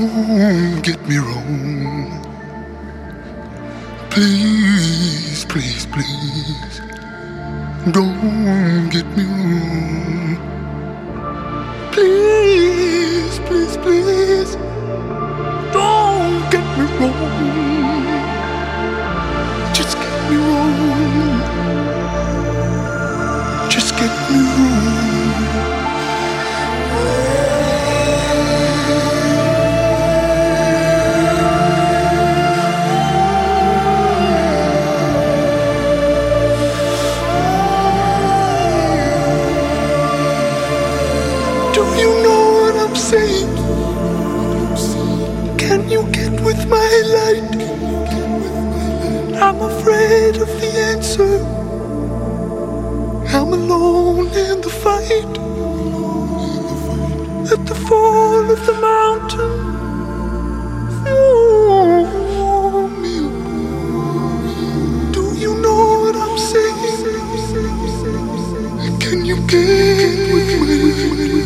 Don't get me wrong. Please, please, please. Don't get me wrong. Please, please, please. Don't get me wrong. Just get me wrong. Just get me wrong. my light? I'm afraid of the answer. I'm alone in the fight. At the fall of the mountain. Do you know what I'm saying? Can you get with me?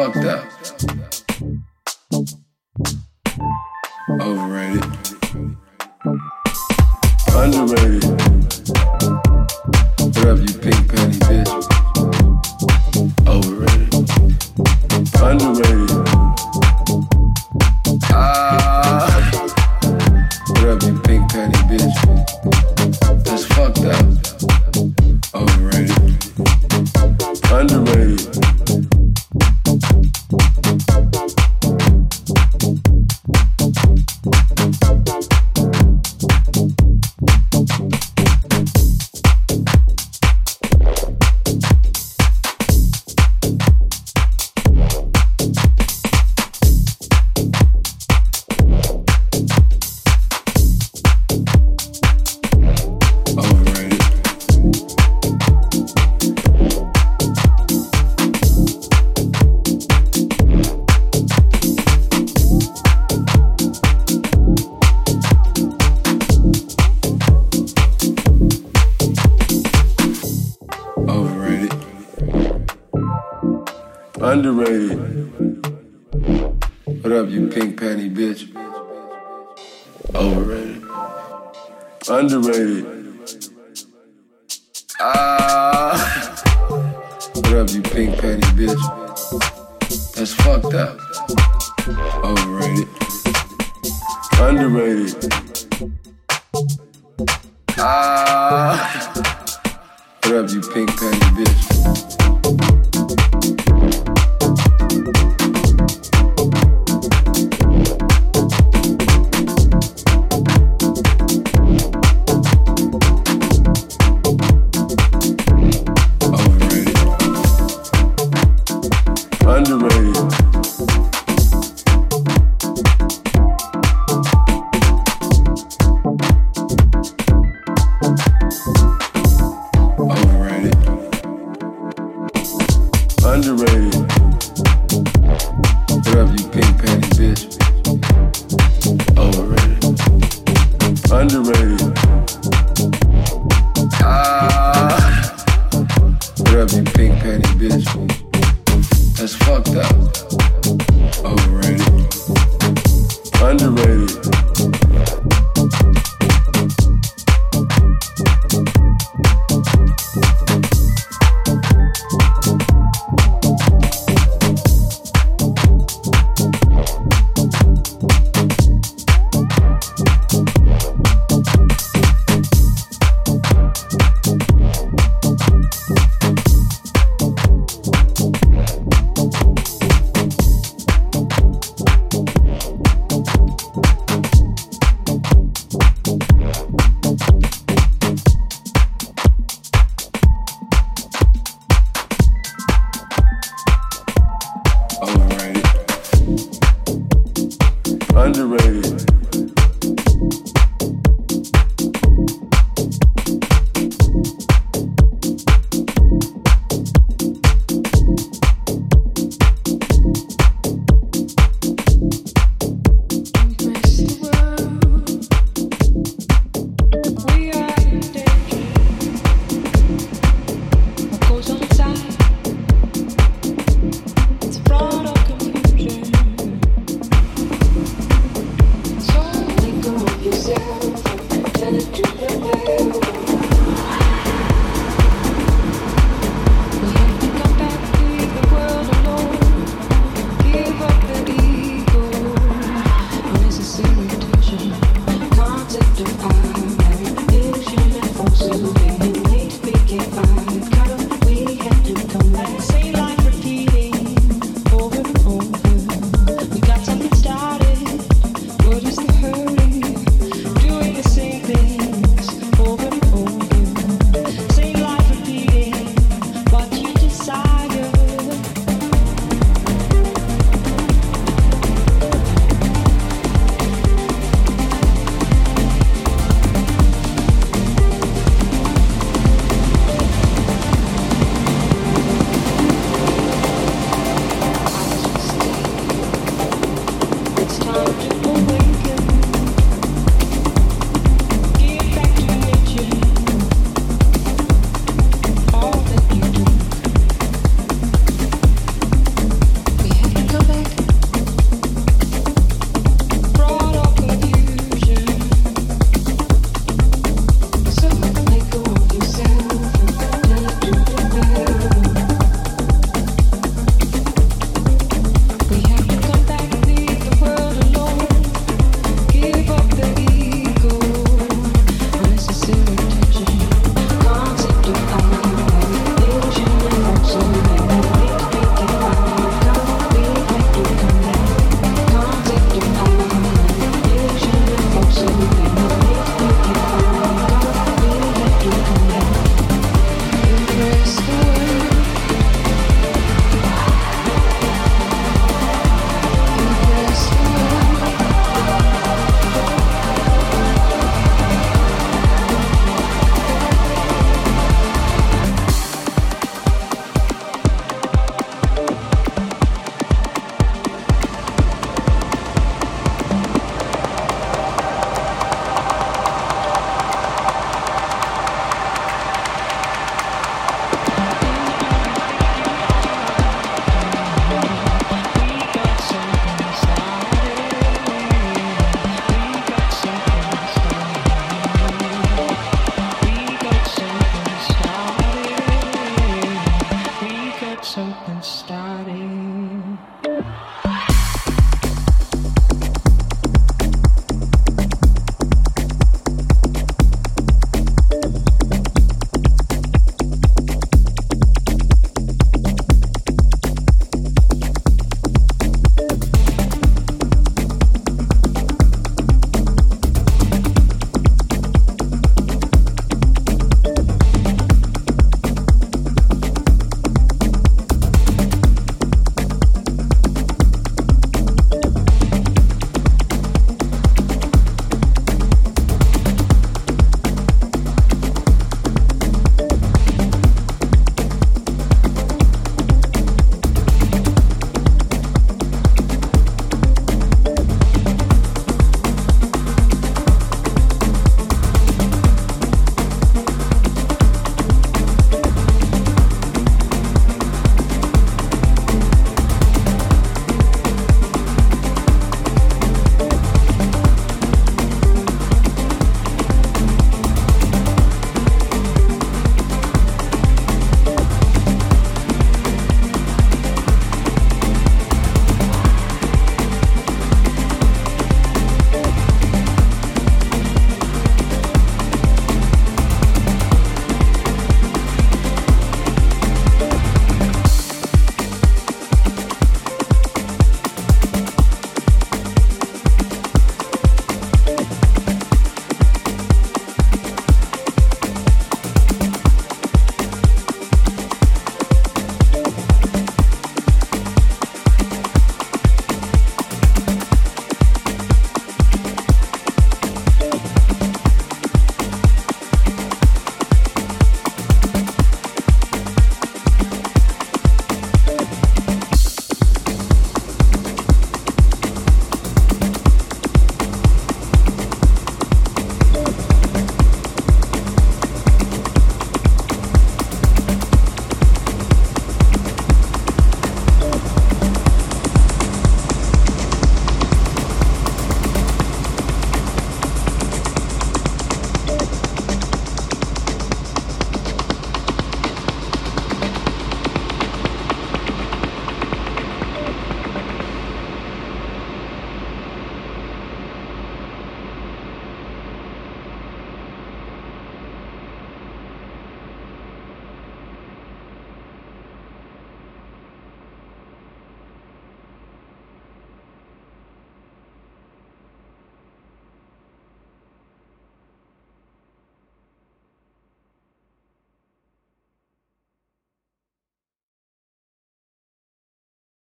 fucked up.